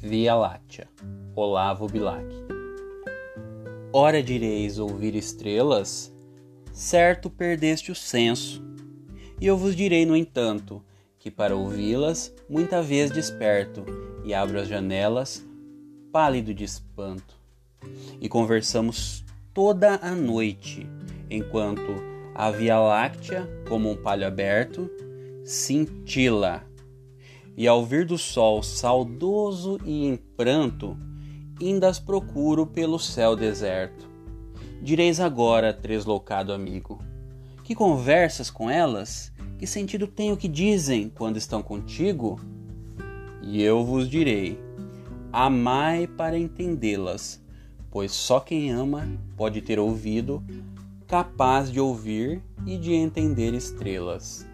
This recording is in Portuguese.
Via Láctea, Olavo Bilac. Ora direis ouvir estrelas? Certo perdeste o senso. E eu vos direi, no entanto, que para ouvi-las muita vez desperto e abro as janelas, pálido de espanto. E conversamos toda a noite, enquanto a Via Láctea, como um palho aberto, cintila e ao vir do sol saudoso e em pranto, indas procuro pelo céu deserto. Direis agora, tresloucado amigo, que conversas com elas? Que sentido tem o que dizem quando estão contigo? E eu vos direi: amai para entendê-las, pois só quem ama pode ter ouvido capaz de ouvir e de entender estrelas.